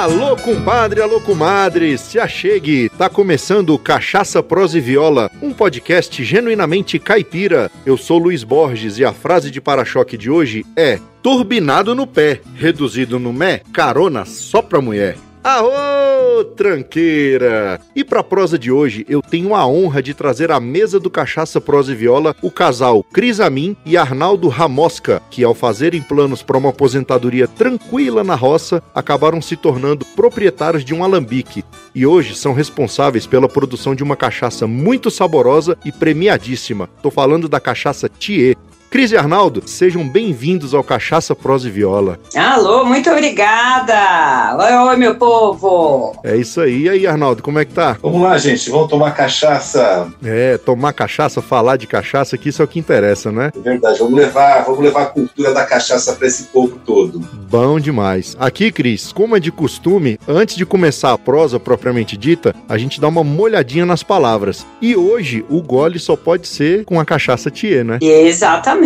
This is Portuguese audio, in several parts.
Alô, compadre, alô, comadre, se achegue. Tá começando Cachaça, Prosa e Viola, um podcast genuinamente caipira. Eu sou Luiz Borges e a frase de para-choque de hoje é turbinado no pé, reduzido no mé, carona só pra mulher. Aô, tranqueira! E pra prosa de hoje, eu tenho a honra de trazer à mesa do Cachaça Prosa e Viola o casal Cris Amin e Arnaldo Ramosca, que ao fazerem planos para uma aposentadoria tranquila na roça, acabaram se tornando proprietários de um alambique e hoje são responsáveis pela produção de uma cachaça muito saborosa e premiadíssima. Tô falando da cachaça Thier, Cris e Arnaldo, sejam bem-vindos ao Cachaça Prosa e Viola. Alô, muito obrigada! Oi, oi, meu povo! É isso aí. E aí, Arnaldo, como é que tá? Vamos lá, gente, vamos tomar cachaça. É, tomar cachaça, falar de cachaça, que isso é o que interessa, né? É verdade, vamos levar, vamos levar a cultura da cachaça para esse povo todo. Bom demais. Aqui, Cris, como é de costume, antes de começar a prosa propriamente dita, a gente dá uma molhadinha nas palavras. E hoje o gole só pode ser com a cachaça Thier, né? Exatamente.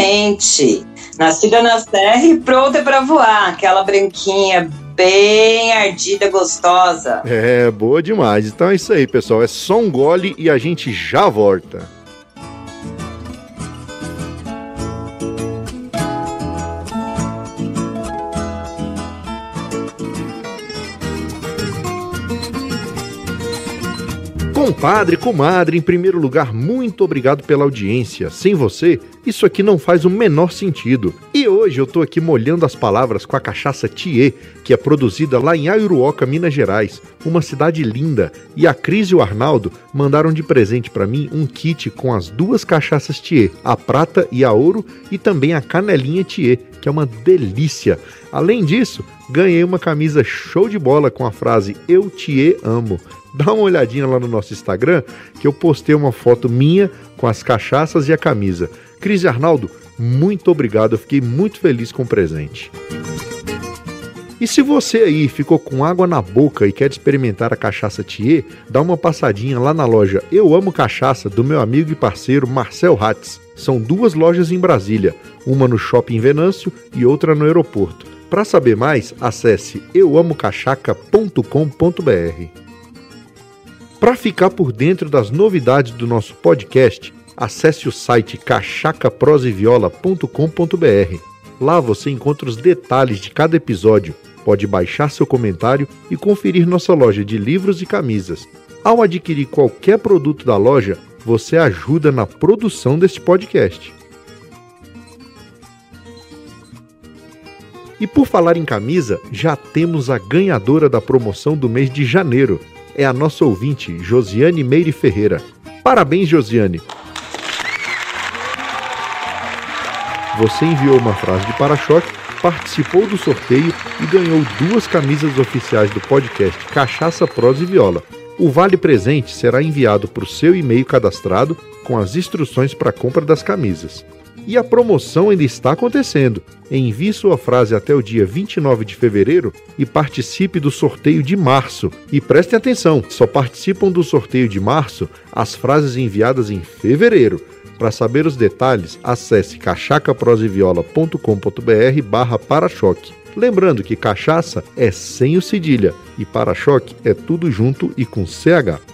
Nascida na terra e pronta para voar. Aquela branquinha bem ardida, gostosa. É, boa demais. Então é isso aí, pessoal. É só um gole e a gente já volta. Compadre, comadre, em primeiro lugar, muito obrigado pela audiência. Sem você, isso aqui não faz o menor sentido. E hoje eu tô aqui molhando as palavras com a cachaça Thier, que é produzida lá em Aiuruoca, Minas Gerais, uma cidade linda. E a Cris e o Arnaldo mandaram de presente para mim um kit com as duas cachaças Thier, a prata e a ouro, e também a canelinha Thier, que é uma delícia. Além disso, ganhei uma camisa show de bola com a frase Eu te amo. Dá uma olhadinha lá no nosso Instagram que eu postei uma foto minha com as cachaças e a camisa. Cris Arnaldo, muito obrigado, eu fiquei muito feliz com o presente. E se você aí ficou com água na boca e quer experimentar a cachaça Thier, dá uma passadinha lá na loja Eu Amo Cachaça do meu amigo e parceiro Marcel Hatz. São duas lojas em Brasília, uma no Shopping Venâncio e outra no aeroporto. Para saber mais, acesse euamocachaca.com.br. Para ficar por dentro das novidades do nosso podcast, acesse o site cachacaproseviola.com.br. Lá você encontra os detalhes de cada episódio, pode baixar seu comentário e conferir nossa loja de livros e camisas. Ao adquirir qualquer produto da loja, você ajuda na produção deste podcast. E por falar em camisa, já temos a ganhadora da promoção do mês de janeiro é a nossa ouvinte, Josiane Meire Ferreira. Parabéns, Josiane! Você enviou uma frase de para-choque, participou do sorteio e ganhou duas camisas oficiais do podcast Cachaça, Prosa e Viola. O vale presente será enviado para o seu e-mail cadastrado com as instruções para a compra das camisas. E a promoção ainda está acontecendo. Envie sua frase até o dia 29 de fevereiro e participe do sorteio de março. E prestem atenção, só participam do sorteio de março as frases enviadas em fevereiro. Para saber os detalhes, acesse cachacaproseviola.com.br barra para-choque. Lembrando que cachaça é sem o cedilha e para-choque é tudo junto e com CH.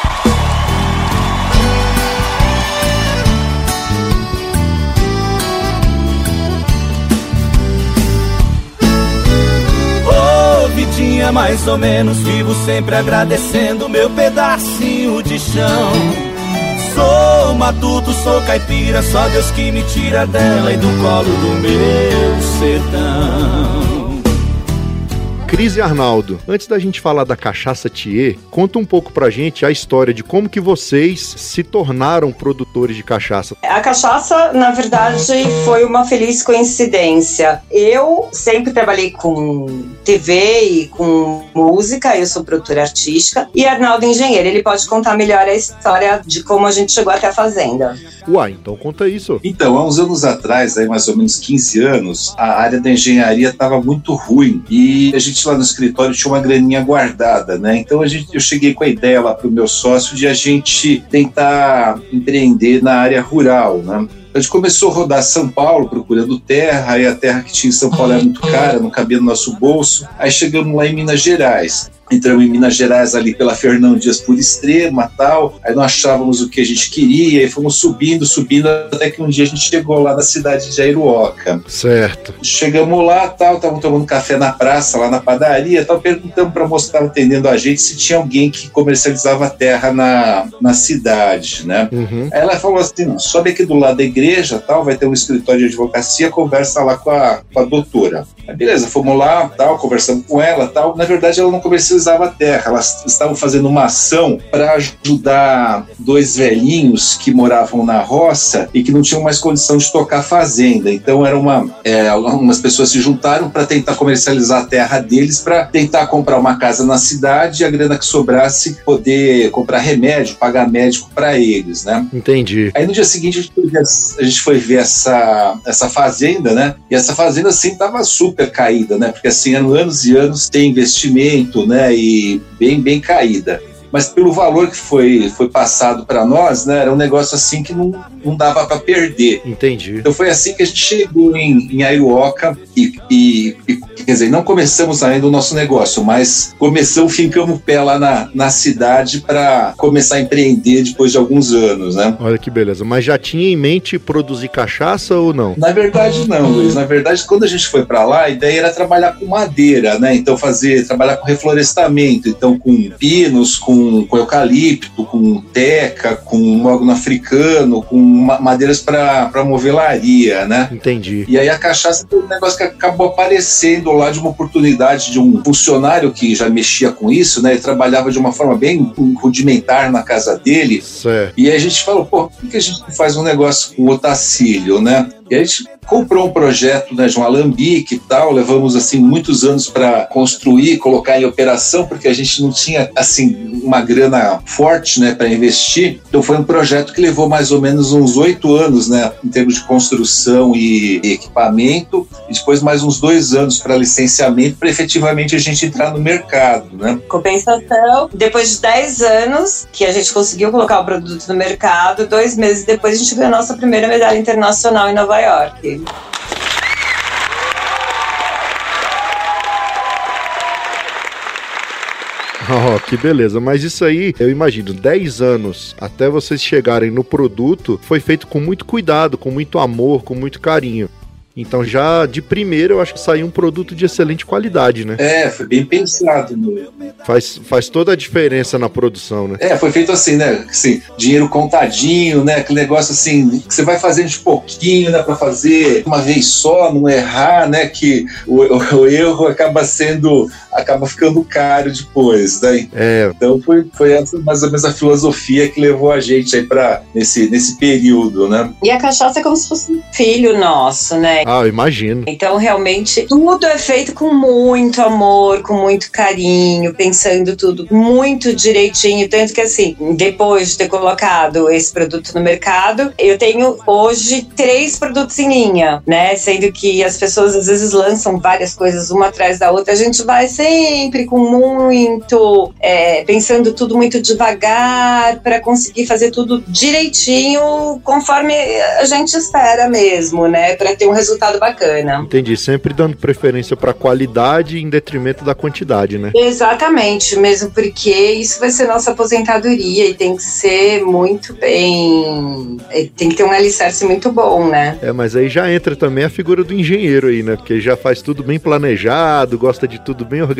Vitinha mais ou menos, vivo sempre agradecendo meu pedacinho de chão. Sou matuto, sou caipira, só Deus que me tira dela e do colo do meu sertão. Cris e Arnaldo, antes da gente falar da cachaça Thier, conta um pouco pra gente a história de como que vocês se tornaram produtores de cachaça. A cachaça, na verdade, foi uma feliz coincidência. Eu sempre trabalhei com TV e com música, eu sou produtora artística, e Arnaldo é engenheiro, ele pode contar melhor a história de como a gente chegou até a fazenda. Uai, então conta isso. Então, há uns anos atrás, aí mais ou menos 15 anos, a área da engenharia estava muito ruim e a gente lá no escritório tinha uma graninha guardada, né? Então a gente, eu cheguei com a ideia lá para o meu sócio de a gente tentar empreender na área rural, né? A gente começou a rodar São Paulo procurando terra, e a terra que tinha em São Paulo era muito cara, não cabia no nosso bolso. Aí chegamos lá em Minas Gerais entramos em Minas Gerais ali pela Fernão Dias por Extrema tal, aí não achávamos o que a gente queria e fomos subindo, subindo, até que um dia a gente chegou lá na cidade de Airuoca. Certo. Chegamos lá, tal, estavam tomando café na praça, lá na padaria, tal, perguntamos para a moça que estava atendendo a gente se tinha alguém que comercializava terra na, na cidade, né? Uhum. Aí ela falou assim, sobe aqui do lado da igreja, tal, vai ter um escritório de advocacia, conversa lá com a, com a doutora. Aí beleza, fomos lá, tal, conversamos com ela, tal. Na verdade, ela não comercializava terra, elas estavam fazendo uma ação para ajudar dois velhinhos que moravam na roça e que não tinham mais condição de tocar fazenda. Então, era uma, é, algumas pessoas se juntaram para tentar comercializar a terra deles, para tentar comprar uma casa na cidade e a grana que sobrasse poder comprar remédio, pagar médico para eles, né? Entendi. Aí no dia seguinte a gente foi ver, a gente foi ver essa, essa fazenda, né? E essa fazenda assim tava super caída, né? Porque assim, eram anos e anos sem investimento, né? E bem, bem caída. Mas pelo valor que foi, foi passado para nós, né? Era um negócio assim que não, não dava para perder. Entendi. Então foi assim que a gente chegou em, em Aiuoca e, e, e, quer dizer, não começamos ainda o nosso negócio, mas começamos, fincamos o pé lá na, na cidade para começar a empreender depois de alguns anos, né? Olha que beleza. Mas já tinha em mente produzir cachaça ou não? Na verdade, não, Luiz. Na verdade, quando a gente foi para lá, a ideia era trabalhar com madeira, né? Então, fazer, trabalhar com reflorestamento, então, com pinos, com, com eucalipto, com teca, com mogno africano, com ma- madeiras para movelaria, né? Entendi. E aí a cachaça foi um negócio que acabou aparecendo lá de uma oportunidade de um funcionário que já mexia com isso, né? Ele trabalhava de uma forma bem rudimentar na casa dele. Certo. E aí a gente falou, pô, por que a gente não faz um negócio com otacílio, né? E a gente comprou um projeto né, de um alambique e tal, levamos assim muitos anos para construir, colocar em operação, porque a gente não tinha assim uma grana forte, né, para investir. Então foi um projeto que levou mais ou menos uns oito anos, né, em termos de construção e equipamento, e depois mais uns dois anos para licenciamento, para efetivamente a gente entrar no mercado, né? Compensação, depois de 10 anos que a gente conseguiu colocar o produto no mercado, dois meses depois a gente ganhou a nossa primeira medalha internacional em Nova York. Oh, que beleza. Mas isso aí, eu imagino, 10 anos até vocês chegarem no produto, foi feito com muito cuidado, com muito amor, com muito carinho. Então já de primeira eu acho que saiu um produto de excelente qualidade, né? É, foi bem pensado. No... Faz, faz toda a diferença na produção, né? É, foi feito assim, né? Assim, dinheiro contadinho, né? Aquele negócio assim, que você vai fazendo de pouquinho, né? Pra fazer uma vez só, não errar, né? Que o, o, o erro acaba sendo, acaba ficando caro depois, né? É, Então foi, foi essa mais ou menos a filosofia que levou a gente aí pra, nesse, nesse período, né? E a cachaça é como se fosse um filho nosso, né? ah, eu imagino. Então, realmente, tudo é feito com muito amor, com muito carinho, pensando tudo muito direitinho. Tanto que, assim, depois de ter colocado esse produto no mercado, eu tenho hoje três produtos em linha, né? Sendo que as pessoas às vezes lançam várias coisas uma atrás da outra. A gente vai sempre com muito, é, pensando tudo muito devagar para conseguir fazer tudo direitinho, conforme a gente espera mesmo, né? Para ter um resultado bacana. Entendi. Sempre dando preferência pra qualidade em detrimento da quantidade, né? Exatamente, mesmo porque isso vai ser nossa aposentadoria e tem que ser muito bem. é, Tem que ter um alicerce muito bom, né? É, mas aí já entra também a figura do engenheiro aí, né? Porque já faz tudo bem planejado, gosta de tudo bem organizado,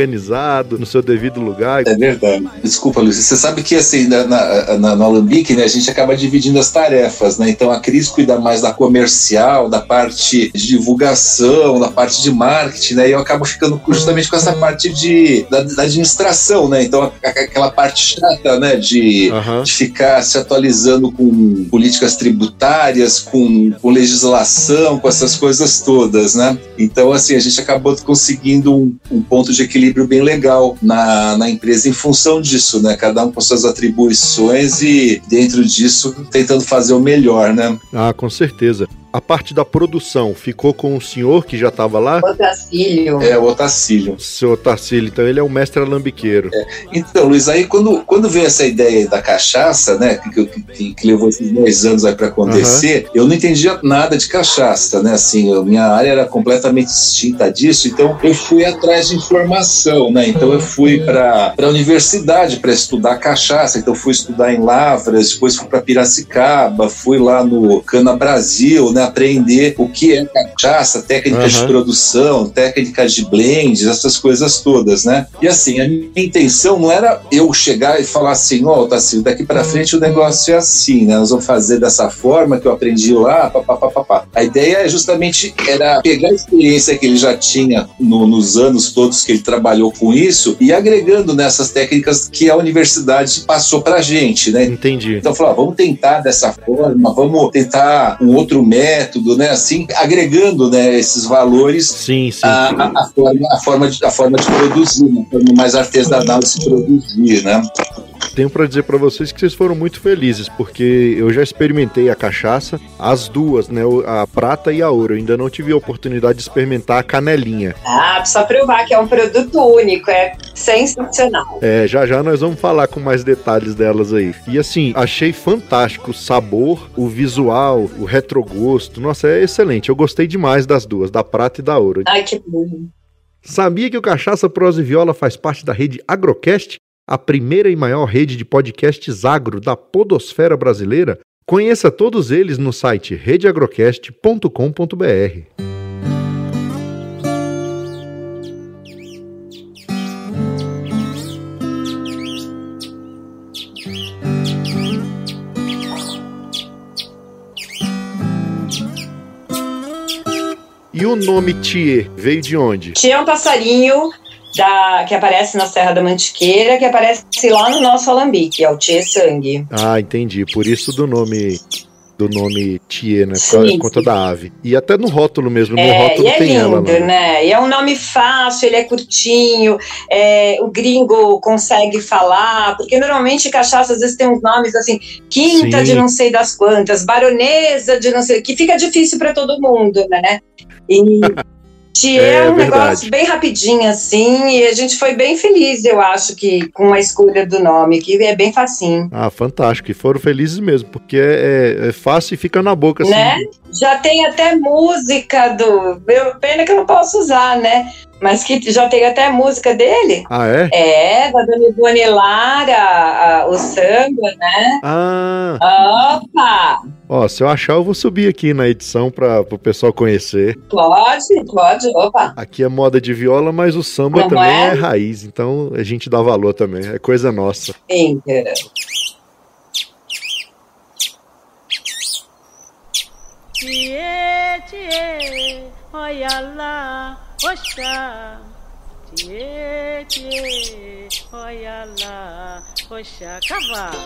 no seu devido lugar. É verdade. Desculpa, Luiz. Você sabe que assim, na, na, na, no Alambique, né, a gente acaba dividindo as tarefas, né? Então a Cris cuida mais da comercial, da parte de divulgação, da parte de marketing, né? E eu acabo ficando justamente com essa parte de, da, da administração, né? Então aquela parte chata, né? De, uhum. de ficar se atualizando com políticas tributárias, com, com legislação, com essas coisas todas, né? Então, assim, a gente acabou conseguindo um, um ponto de equilíbrio bem legal na, na empresa em função disso, né? Cada um com suas atribuições e dentro disso tentando fazer o melhor, né? Ah, com certeza a parte da produção ficou com o senhor que já estava lá? Otacílio. É, o Otacílio. Seu Otacílio, então ele é o mestre alambiqueiro. É. Então, Luiz, aí quando, quando veio essa ideia da cachaça, né, que, que, que levou esses dois anos aí para acontecer, uhum. eu não entendia nada de cachaça, né, assim, a minha área era completamente distinta disso, então eu fui atrás de informação, né, então eu fui para a universidade para estudar cachaça, então fui estudar em Lavras, depois fui para Piracicaba, fui lá no Cana Brasil, né, né, aprender o que é cachaça, técnicas uhum. de produção, técnicas de blends, essas coisas todas, né? E assim, a minha intenção não era eu chegar e falar assim, ó, oh, tá assim, daqui para frente o negócio é assim, né? Nós vamos fazer dessa forma que eu aprendi lá, papapá. A ideia é justamente era pegar a experiência que ele já tinha no, nos anos todos que ele trabalhou com isso e agregando nessas técnicas que a universidade passou pra gente, né? Entendi. Então, falar, vamos tentar dessa forma, vamos tentar um outro método método, né? Assim, agregando né, esses valores sim, sim. A, a, a, forma, a, forma de, a forma de produzir, forma mais artesanal de se produzir, né? Tenho para dizer para vocês que vocês foram muito felizes, porque eu já experimentei a cachaça, as duas, né? A prata e a ouro. Eu ainda não tive a oportunidade de experimentar a canelinha. Ah, precisa provar que é um produto único, é sensacional. É, já já nós vamos falar com mais detalhes delas aí. E assim, achei fantástico o sabor, o visual, o retrogosto. Nossa, é excelente. Eu gostei demais das duas, da prata e da ouro. Ai, que bom. Sabia que o Cachaça, Prosa e Viola faz parte da rede Agrocast? A primeira e maior rede de podcasts agro da podosfera brasileira? Conheça todos eles no site redeagrocast.com.br. E o nome Thier veio de onde? Thier é um passarinho da, que aparece na Serra da Mantiqueira, que aparece lá no nosso alambique, é o Tchê Sangue. Ah, entendi. Por isso do nome do nome Tie, né? Por conta da ave. E até no rótulo mesmo, no é, rótulo e é tem lindo, ela. Né? né? E é um nome fácil, ele é curtinho, é, o gringo consegue falar, porque normalmente cachaça às vezes tem uns nomes assim, quinta Sim. de não sei das quantas, baronesa de não sei, que fica difícil para todo mundo, né? E Que é, é um verdade. negócio bem rapidinho, assim, e a gente foi bem feliz, eu acho, que com a escolha do nome, que é bem facinho. Ah, fantástico. E foram felizes mesmo, porque é, é, é fácil e fica na boca, assim. Né? Já tem até música do. Pena que eu não posso usar, né? Mas que já tem até música dele. Ah, é? É, da Dona Ivone Lara, a, o samba, né? Ah. Opa! Ó, se eu achar, eu vou subir aqui na edição para o pessoal conhecer. Pode, pode, opa. Aqui é moda de viola, mas o samba Não também é? é? raiz, então a gente dá valor também, é coisa nossa. Inteira. Tchê, tchê, olha lá, Oxa, tchê, tchê, olha lá, oxa, cavalo.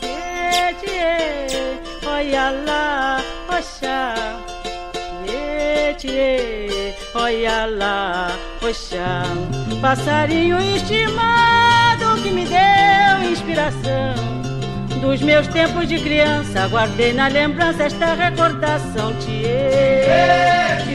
Tchê, tchê, olha lá, oxa, tchê, tchê, olha lá, oxa. Passarinho estimado que me deu inspiração. Dos meus tempos de criança, guardei na lembrança esta recordação. Tchê,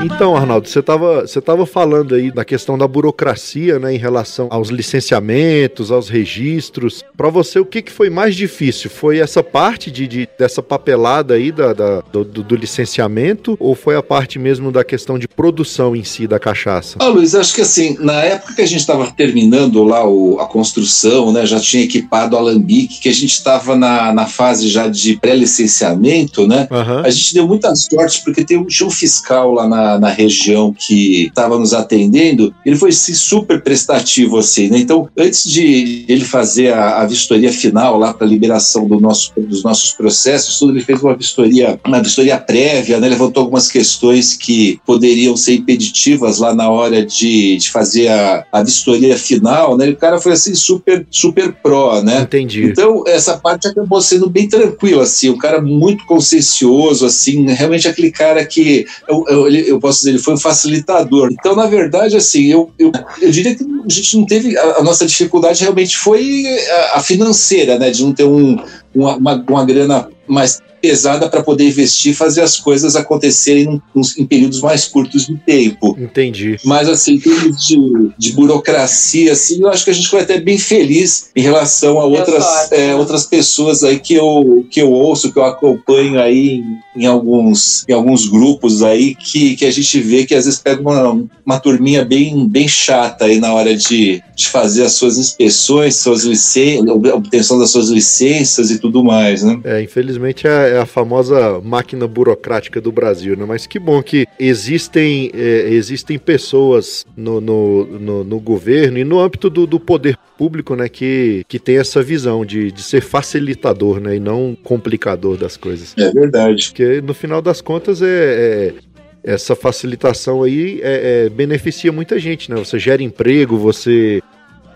Então, Arnaldo, você estava você tava falando aí da questão da burocracia, né, em relação aos licenciamentos, aos registros. Para você, o que, que foi mais difícil? Foi essa parte de, de dessa papelada aí da, da do, do, licenciamento ou foi a parte mesmo da questão de produção em si da cachaça? Ah, Luiz, acho que assim, na época que a gente estava terminando lá o, a construção, né, já tinha equipado o alambique, que a gente estava na, na fase já de pré-licenciamento, né, uhum. a gente deu muita sorte porque tem, tinha um fiscal lá na, na região que estava nos atendendo, ele foi assim, super prestativo, assim, né? Então, antes de ele fazer a, a vistoria final lá para liberação do nosso, dos nossos processos, tudo, ele fez uma vistoria, uma vistoria prévia, né? Levantou algumas questões que poderiam ser impeditivas lá na hora de, de fazer a, a vistoria final, né? E o cara foi assim super, super pró, né? Entendi. Então, essa parte acabou sendo bem tranquila, assim, um cara muito consciencioso, assim, realmente aquele cara que eu, eu, eu posso dizer, ele foi um facilitador. Então, na verdade, assim, eu, eu, eu diria que a gente não teve. A, a nossa dificuldade realmente foi a, a, financeira, né? De não ter um, uma, uma, uma grana mais pesada para poder investir e fazer as coisas acontecerem em, em, períodos mais curtos de tempo. Entendi. Mas, assim, em termos de, de, burocracia, assim, eu acho que a gente foi até bem feliz em relação a outras, é, outras pessoas aí que eu, que eu ouço, que eu acompanho aí em, em, alguns, em alguns grupos aí, que, que a gente vê que às vezes pega uma, uma turminha bem, bem chata aí na hora de, de fazer as suas inspeções, suas licenças, obtenção das suas licenças e tudo mais, né? É, infelizmente é é a famosa máquina burocrática do Brasil, né? Mas que bom que existem, é, existem pessoas no, no, no, no, governo e no âmbito do, do poder público, né, que, que tem essa visão de, de ser facilitador, né, e não complicador das coisas. É verdade. Porque no final das contas é, é essa facilitação aí é, é, beneficia muita gente, né? Você gera emprego, você,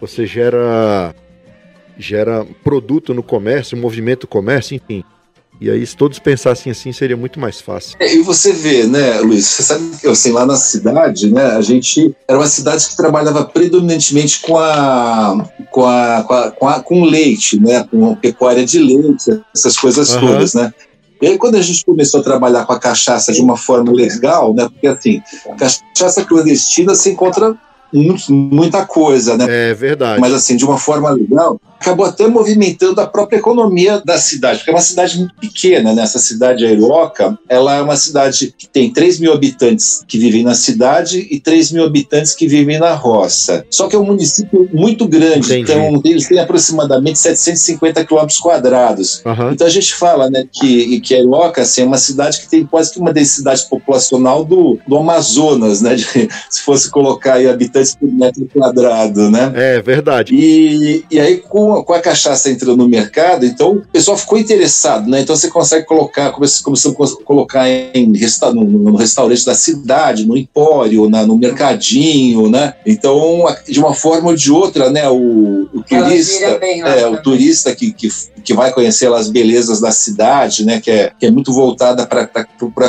você gera, gera produto no comércio, movimento comércio, enfim. E aí, se todos pensassem assim, seria muito mais fácil. É, e você vê, né, Luiz, você sabe que assim, lá na cidade, né, a gente era uma cidade que trabalhava predominantemente com a com a, com, a, com, a, com leite, né, com pecuária de leite, essas coisas uhum. todas, né? E aí, quando a gente começou a trabalhar com a cachaça de uma forma legal, né? Porque assim, cachaça clandestina se encontra muita coisa, né? É verdade. Mas assim, de uma forma legal, acabou até movimentando a própria economia da cidade, porque é uma cidade muito pequena, né? Essa cidade Airoca, ela é uma cidade que tem 3 mil habitantes que vivem na cidade e 3 mil habitantes que vivem na roça. Só que é um município muito grande, Entendi. então eles têm aproximadamente 750 quilômetros quadrados. Uhum. Então a gente fala, né, que, que Airoca assim, é uma cidade que tem quase que uma densidade populacional do, do Amazonas, né? De, se fosse colocar aí habitantes por metro quadrado, né? É verdade. E, e aí, com com, a cachaça entrando no mercado, então o pessoal ficou interessado, né? Então você consegue colocar, começou a colocar em resta, no, no, restaurante da cidade, no empório, na, no mercadinho, né? Então, de uma forma ou de outra, né? O, o turista, é, o turista que, que, que vai conhecer as belezas da cidade, né? Que é, que é muito voltada para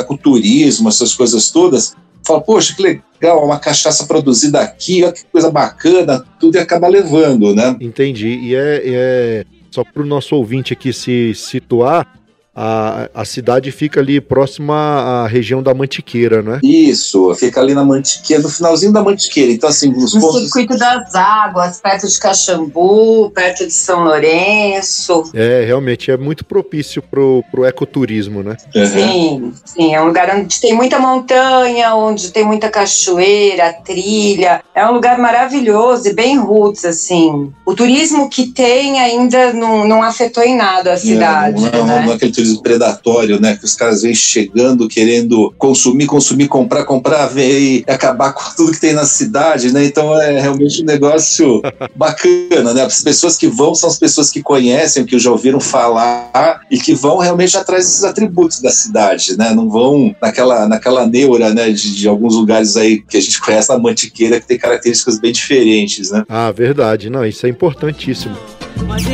o turismo, essas coisas todas, fala, poxa, que legal, uma cachaça produzida aqui, olha que coisa bacana, tudo e acaba levando, né? Entendi. E é, é só para o nosso ouvinte aqui se situar, a, a cidade fica ali próxima à região da Mantiqueira, né? Isso, fica ali na Mantiqueira, no finalzinho da Mantiqueira. Então, assim, os no pontos... circuito das águas, perto de Caxambu, perto de São Lourenço. É, realmente é muito propício pro, pro ecoturismo, né? Uhum. Sim, sim, é um lugar onde tem muita montanha, onde tem muita cachoeira, trilha. É um lugar maravilhoso e bem roots, assim. O turismo que tem ainda não, não afetou em nada a cidade, é, não, né? Não é aquele predatório, né? Que os caras vêm chegando, querendo consumir, consumir, comprar, comprar, ver e acabar com tudo que tem na cidade, né? Então é realmente um negócio bacana, né? As pessoas que vão são as pessoas que conhecem, que já ouviram falar e que vão realmente atrás desses atributos da cidade, né? Não vão naquela, naquela neura, né? De, de alguns lugares aí que a gente conhece na Mantiqueira que tem características bem diferentes, né? Ah, verdade. Não, isso é importantíssimo. Mas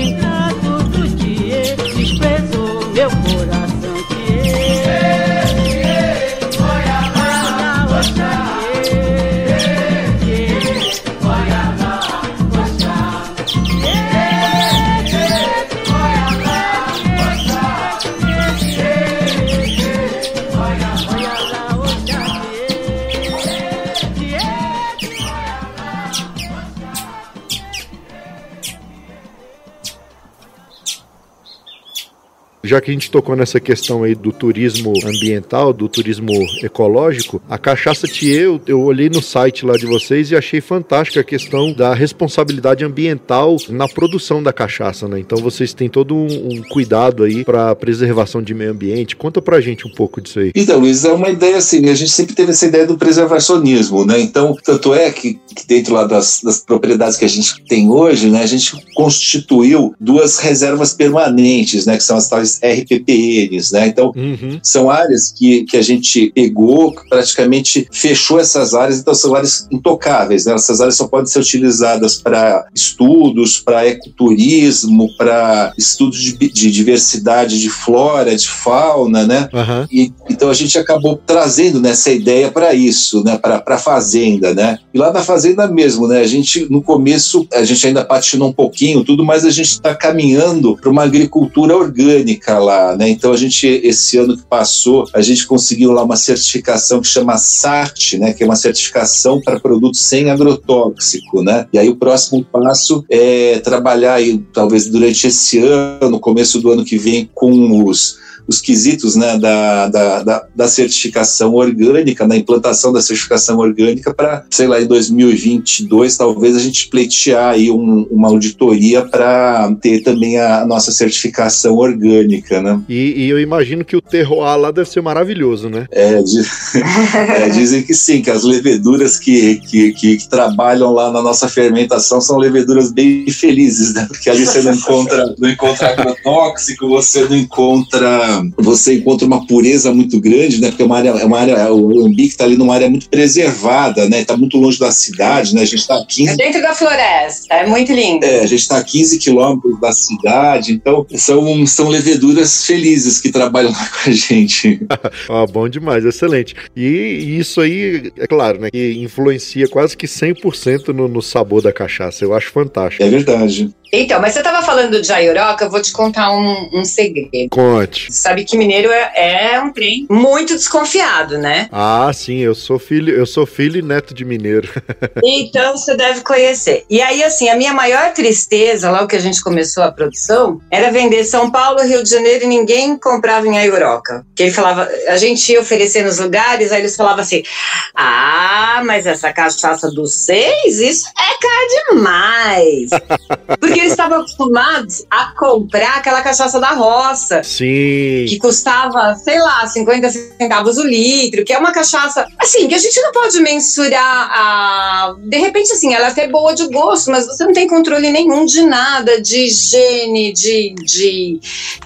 já que a gente tocou nessa questão aí do turismo ambiental, do turismo ecológico, a cachaça Thier, eu, eu olhei no site lá de vocês e achei fantástica a questão da responsabilidade ambiental na produção da cachaça, né? Então vocês têm todo um, um cuidado aí para preservação de meio ambiente. Conta pra gente um pouco disso aí. Então, Luiz, é uma ideia assim, a gente sempre teve essa ideia do preservacionismo, né? Então, tanto é que, que dentro lá das, das propriedades que a gente tem hoje, né, a gente constituiu duas reservas permanentes, né, que são as tais RPPNs, né? Então, uhum. são áreas que, que a gente pegou, praticamente fechou essas áreas, então são áreas intocáveis, né? Essas áreas só podem ser utilizadas para estudos, para ecoturismo, para estudos de, de, diversidade de flora, de fauna, né? Uhum. E, então a gente acabou trazendo nessa né, ideia para isso, né? Para a fazenda, né? E lá na fazenda mesmo, né? A gente no começo a gente ainda patinou um pouquinho tudo, mas a gente está caminhando para uma agricultura orgânica lá, né? Então a gente esse ano que passou a gente conseguiu lá uma certificação que chama SAT, né? Que é uma certificação para produtos sem agrotóxico, né? E aí o próximo passo é trabalhar aí, talvez durante esse ano, começo do ano que vem, com os os quesitos né, da, da, da, da certificação orgânica, da implantação da certificação orgânica para, sei lá, em 2022, talvez a gente pleitear aí um, uma auditoria para ter também a nossa certificação orgânica, né? E, e, eu imagino que o terroir lá deve ser maravilhoso, né? É, diz, é, dizem que sim, que as leveduras que, que, que, que, trabalham lá na nossa fermentação são leveduras bem felizes, né? Porque ali você não encontra, não encontra agrotóxico, você não encontra você encontra uma pureza muito grande, né? Porque é uma área, é uma área o Ambique está ali numa área muito preservada, né? Está muito longe da cidade, né? A gente está a 15... É dentro da floresta, é muito lindo. É, a gente está a 15 quilômetros da cidade, então são, são leveduras felizes que trabalham lá com a gente. ah, bom demais, excelente. E isso aí, é claro, né? Que influencia quase que 100% no, no sabor da cachaça. Eu acho fantástico. É verdade. Então, mas você estava falando de Ayuroca, eu vou te contar um, um segredo. Conte. Sabe que mineiro é, é, um trem muito desconfiado, né? Ah, sim, eu sou filho, eu sou filho e neto de mineiro. então você deve conhecer. E aí, assim, a minha maior tristeza, logo que a gente começou a produção, era vender São Paulo, Rio de Janeiro e ninguém comprava em Ayuroca. Que ele falava, a gente ia oferecer nos lugares, aí eles falavam assim: ah, mas essa cachaça dos seis, isso é caro demais. Porque eles estavam acostumados a comprar aquela cachaça da roça. Sim. Que custava, sei lá, 50 centavos o litro, que é uma cachaça, assim, que a gente não pode mensurar a. De repente, assim, ela é até boa de gosto, mas você não tem controle nenhum de nada, de higiene, de. de...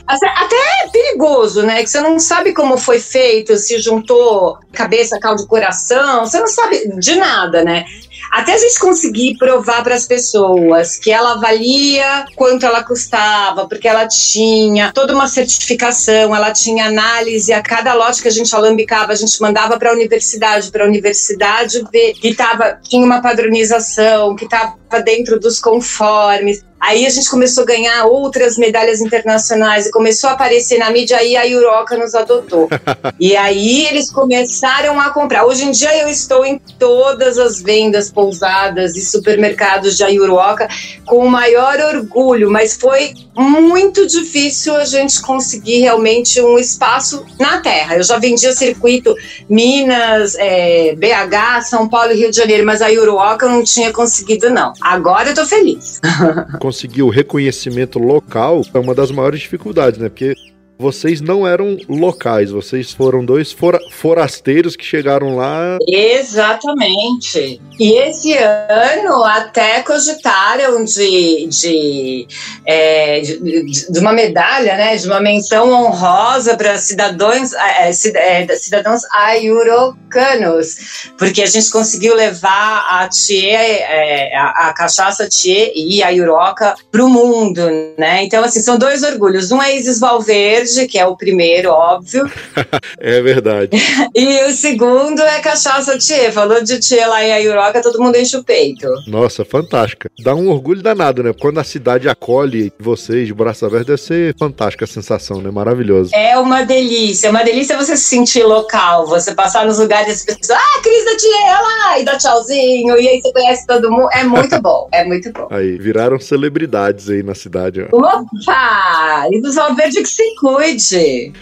Até é perigoso, né? Que você não sabe como foi feito, se juntou cabeça, caldo, coração, você não sabe de nada, né? Até a gente conseguir provar para as pessoas que ela valia quanto ela custava, porque ela tinha toda uma certificação, ela tinha análise a cada lote que a gente alambicava, a gente mandava para a universidade, para a universidade ver que tava, tinha uma padronização, que estava dentro dos conformes. Aí a gente começou a ganhar outras medalhas internacionais e começou a aparecer na mídia, aí a Euroca nos adotou. e aí eles começaram a comprar. Hoje em dia eu estou em todas as vendas pousadas e supermercados de Ayuroca com o maior orgulho, mas foi muito difícil a gente conseguir realmente um espaço na terra. Eu já vendia circuito Minas, é, BH, São Paulo e Rio de Janeiro, mas a Ayuroca eu não tinha conseguido não. Agora eu tô feliz. conseguir o reconhecimento local é uma das maiores dificuldades, né? Porque vocês não eram locais, vocês foram dois fora, forasteiros que chegaram lá. Exatamente. E esse ano até cogitaram de, de, é, de, de, uma medalha, né, de uma menção honrosa para cidadãos, é, é cidadãos aiurocanos, porque a gente conseguiu levar a Thier, é, a, a, cachaça Thier e a Iuroca para o mundo, né? Então, assim, são dois orgulhos. Um é Isis Valverde, verde, que é o primeiro, óbvio. é verdade. e o segundo é cachaça Tchê. Falou de Tchê lá em Ayuroca, todo mundo enche o peito. Nossa, fantástica. Dá um orgulho danado, né? Quando a cidade acolhe vocês de braço aberto, deve ser fantástica a sensação, né? Maravilhoso. É uma delícia. É uma delícia você se sentir local, você passar nos lugares e as pessoas, ah, Cris da Tchê, lá, e dá tchauzinho, e aí você conhece todo mundo. É muito bom, é muito bom. Aí, viraram celebridades aí na cidade. Ó. Opa! E dos Valverde que se cuida cuide.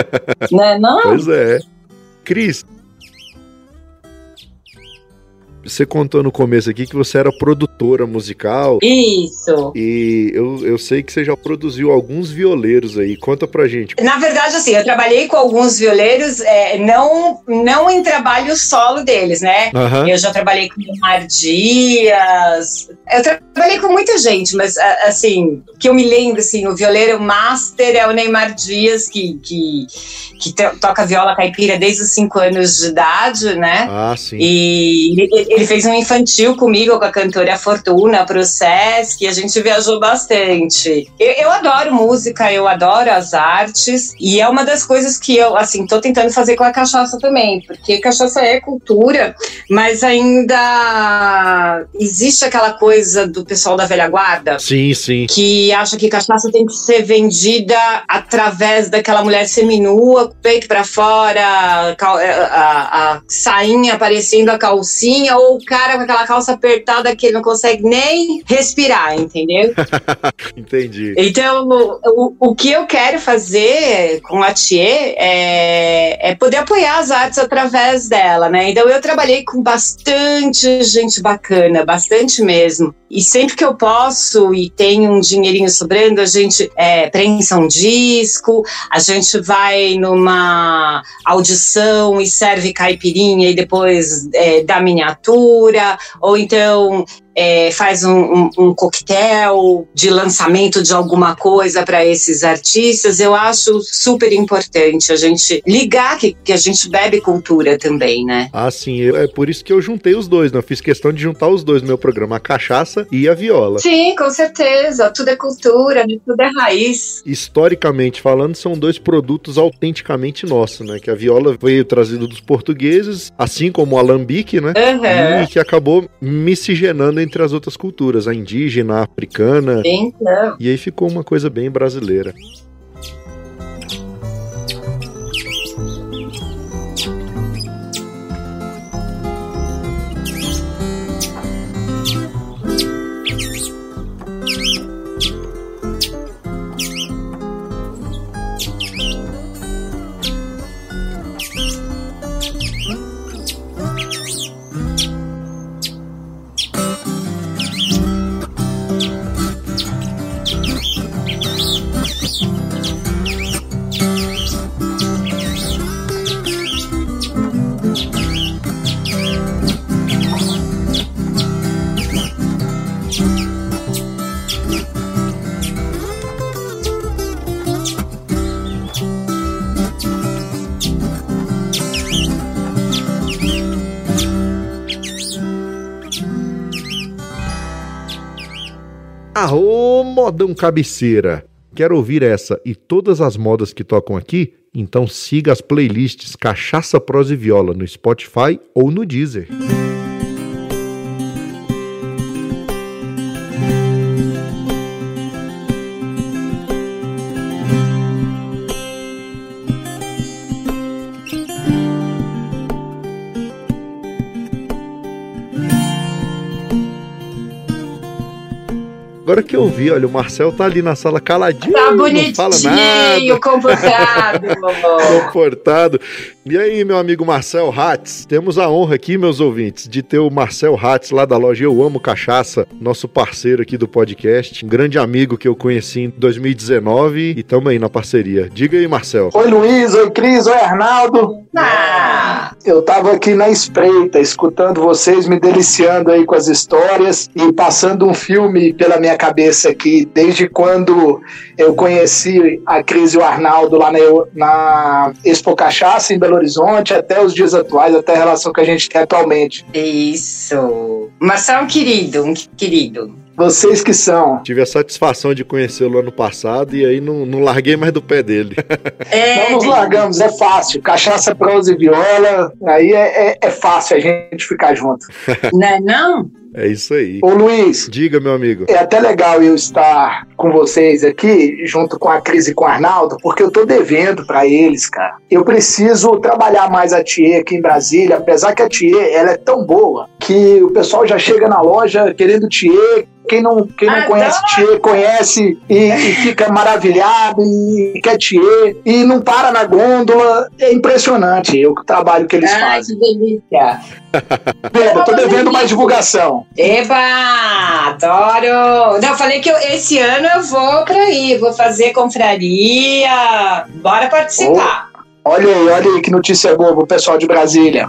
né, não? Pois é. Cris, você contou no começo aqui que você era produtora musical. Isso. E eu, eu sei que você já produziu alguns violeiros aí. Conta pra gente. Na verdade, assim, eu trabalhei com alguns violeiros, é, não, não em trabalho solo deles, né? Aham. Eu já trabalhei com o Mar Dias. Eu trabalhei com muita gente, mas assim, que eu me lembro, assim, o violeiro master é o Neymar Dias, que, que, que to- toca viola caipira desde os 5 anos de idade, né? Ah, sim. E ele, fez um infantil comigo, com a cantora Fortuna, pro Sesc, e a gente viajou bastante. Eu, eu adoro música, eu adoro as artes, e é uma das coisas que eu, assim, tô tentando fazer com a cachaça também, porque cachaça é cultura, mas ainda existe aquela coisa do pessoal da velha guarda Sim, sim. que acha que cachaça tem que ser vendida através daquela mulher seminua, com o peito pra fora, a, a- a sainha aparecendo a calcinha, o cara com aquela calça apertada que ele não consegue nem respirar, entendeu? Entendi. Então, o, o, que eu quero fazer com a Thier é, é poder apoiar as artes através dela, né? Então, eu trabalhei com bastante gente bacana, bastante mesmo. E sempre que eu posso e tenho um dinheirinho sobrando, a gente é, prensa um disco, a gente vai numa audição e serve caipirinha e depois é, dá miniatura, ou então é, faz um, um, um coquetel de lançamento de alguma coisa para esses artistas, eu acho super importante a gente ligar que, que a gente bebe cultura também, né? Ah, sim. eu- é por isso que eu juntei os dois, né? Eu fiz questão de juntar os dois no meu programa, a cachaça e a viola. Sim, com certeza. Tudo é cultura, tudo é raiz. Historicamente falando, são dois produtos autenticamente nossos, né? Que a viola veio trazido dos portugueses, assim como o alambique, né? Aham. E que acabou miscigenando entre as outras culturas, a indígena, a africana. Então, E aí ficou uma coisa bem brasileira. Arô, modão cabeceira! Quer ouvir essa e todas as modas que tocam aqui? Então siga as playlists Cachaça, Prosa e Viola no Spotify ou no Deezer. Agora que eu vi, olha, o Marcel tá ali na sala caladinho, tá não fala nada. bonitinho, comportado. comportado. E aí, meu amigo Marcel Hatz, temos a honra aqui, meus ouvintes, de ter o Marcel Hatz lá da loja Eu Amo Cachaça, nosso parceiro aqui do podcast, um grande amigo que eu conheci em 2019 e tamo aí na parceria. Diga aí, Marcel. Oi Luiz, oi Cris, oi Arnaldo. Ah, Eu tava aqui na espreita, escutando vocês, me deliciando aí com as histórias e passando um filme pela minha cabeça aqui, desde quando eu conheci a Cris e o Arnaldo lá na, na Expo Cachaça em Belo Horizonte, até os dias atuais, até a relação que a gente tem atualmente. isso. Marcelo é um querido, um querido. Vocês que são. Tive a satisfação de conhecê-lo ano passado e aí não, não larguei mais do pé dele. É, Não nos largamos, é fácil. Cachaça, prosa e viola, aí é, é- é fácil a gente ficar junto. né, não? É isso aí. Ô Luiz, Diga, meu amigo. é até legal eu estar com vocês aqui, junto com a Cris e com o Arnaldo, porque eu tô devendo pra eles, cara. Eu preciso trabalhar mais a Thier aqui em Brasília, apesar que a Thier, ela é tão boa que o pessoal já chega na loja querendo Thier, quem não, quem não Adoro! conhece Thier, conhece e, e fica maravilhado e quer Thier e não para na gôndola. É impressionante o trabalho que eles Ai, fazem. que delícia. Eu tô devendo mais divulgação. Eba, adoro. Não, falei que eu- esse ano eu vou pra aí, vou fazer confraria. Bora participar. Olha aí, olha aí que notícia boa pro pessoal de Brasília.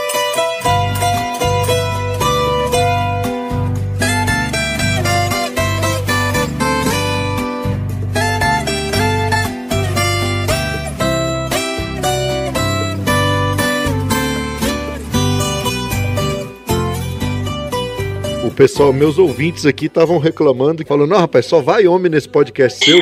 O pessoal, meus ouvintes aqui estavam reclamando, falando: não, rapaz, só vai homem nesse podcast seu.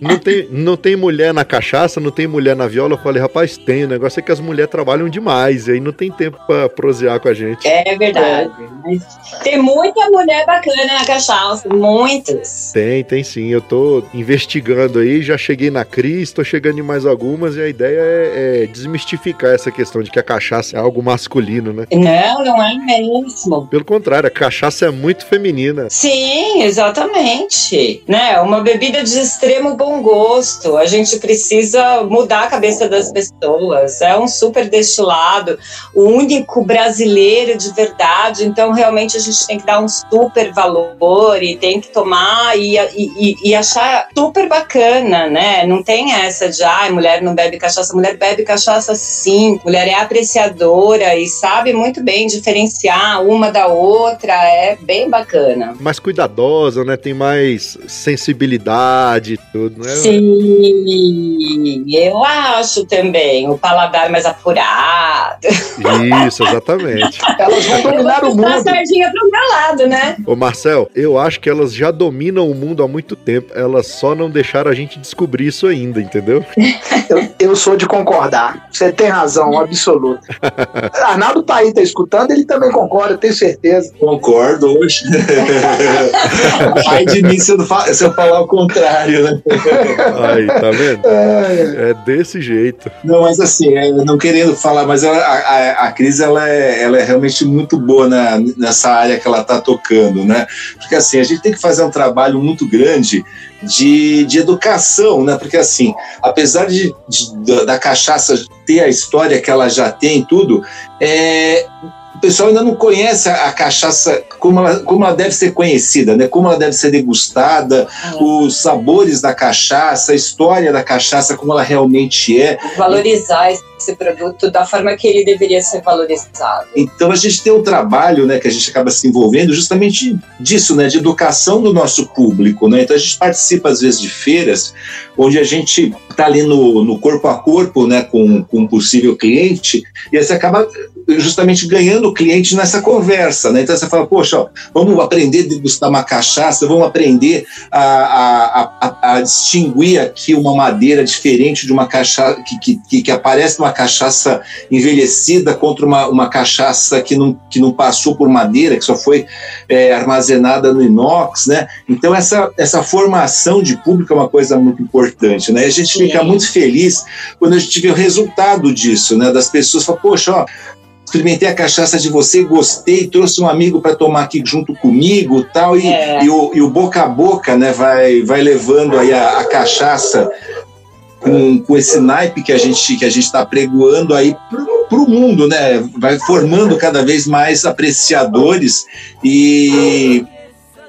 Não tem, não tem mulher na cachaça, não tem mulher na viola. Eu falei, rapaz, tem. O negócio é que as mulheres trabalham demais, e aí não tem tempo pra prosear com a gente. É verdade. Mas Tem muita mulher bacana na cachaça, muitas. Tem, tem sim. Eu tô investigando aí, já cheguei na Cris, tô chegando em mais algumas, e a ideia é, é desmistificar essa questão de que a cachaça é algo masculino, né? Não, não é mesmo. Pelo contrário, a cachaça é muito feminina. Sim, exatamente. Né? Uma bebida de extremo bom gosto. A gente precisa mudar a cabeça das pessoas. É um super destilado, o único brasileiro de verdade. Então, realmente, a gente tem que dar um super valor e tem que tomar e, e, e achar super bacana, né? Não tem essa de, ai, mulher não bebe cachaça. Mulher bebe cachaça sim. Mulher é apreciadora e sabe muito bem diferenciar uma da outra. É bem bacana. Mais cuidadosa, né? Tem mais sensibilidade e tudo, né? Sim, eu acho também. O paladar mais apurado. Isso, exatamente. Elas vão dominar o Puxar a mundo. sardinha pro meu lado, né? Ô Marcel, eu acho que elas já dominam o mundo há muito tempo. Elas só não deixaram a gente descobrir isso ainda, entendeu? Eu, eu sou de concordar. Você tem razão, absoluta. Arnaldo tá aí, tá escutando, ele também concorda, eu tenho certeza. Concordo hoje. Ai de mim se eu, se eu falar o contrário, né? Aí, tá vendo? É desse jeito. Não, mas assim, é, não querendo falar, mas ela- a, a, Cris ela é, ela é realmente muito boa na, nessa área que ela está tocando, né? Porque assim, a gente tem que fazer um trabalho muito grande de, de educação, né? Porque assim, apesar de, de- da, da cachaça ter a história que ela já tem, tudo, é, o pessoal ainda não conhece a, a cachaça como ela, como ela deve ser conhecida, né? Como ela deve ser degustada, os sabores da cachaça, a história da cachaça, como ela realmente é. Valorizar esse produto da forma que ele deveria ser valorizado. Então a gente tem um trabalho, né, que a gente acaba se envolvendo justamente disso, né, de educação do nosso público, né. Então a gente participa às vezes de feiras onde a gente está ali no, no corpo a corpo, né, com, com um possível cliente e aí você acaba justamente ganhando o cliente nessa conversa, né. Então você fala, poxa, ó, vamos aprender a degustar uma cachaça, vamos aprender a, a, a, a distinguir aqui uma madeira diferente de uma cachaça que, que, que aparece numa cachaça envelhecida contra uma, uma cachaça que não, que não passou por madeira, que só foi é, armazenada no inox, né? Então essa, essa formação de público é uma coisa muito importante, né? E a gente Sim. fica muito feliz quando a gente vê o resultado disso, né? Das pessoas falam, poxa, ó, experimentei a cachaça de você, gostei, trouxe um amigo para tomar aqui junto comigo, tal, e, É. e, o, e o boca a boca, né? Vai, vai levando aí a, a cachaça com, com esse naipe que a gente que a gente está pregoando aí para o mundo, né? Vai formando cada vez mais apreciadores e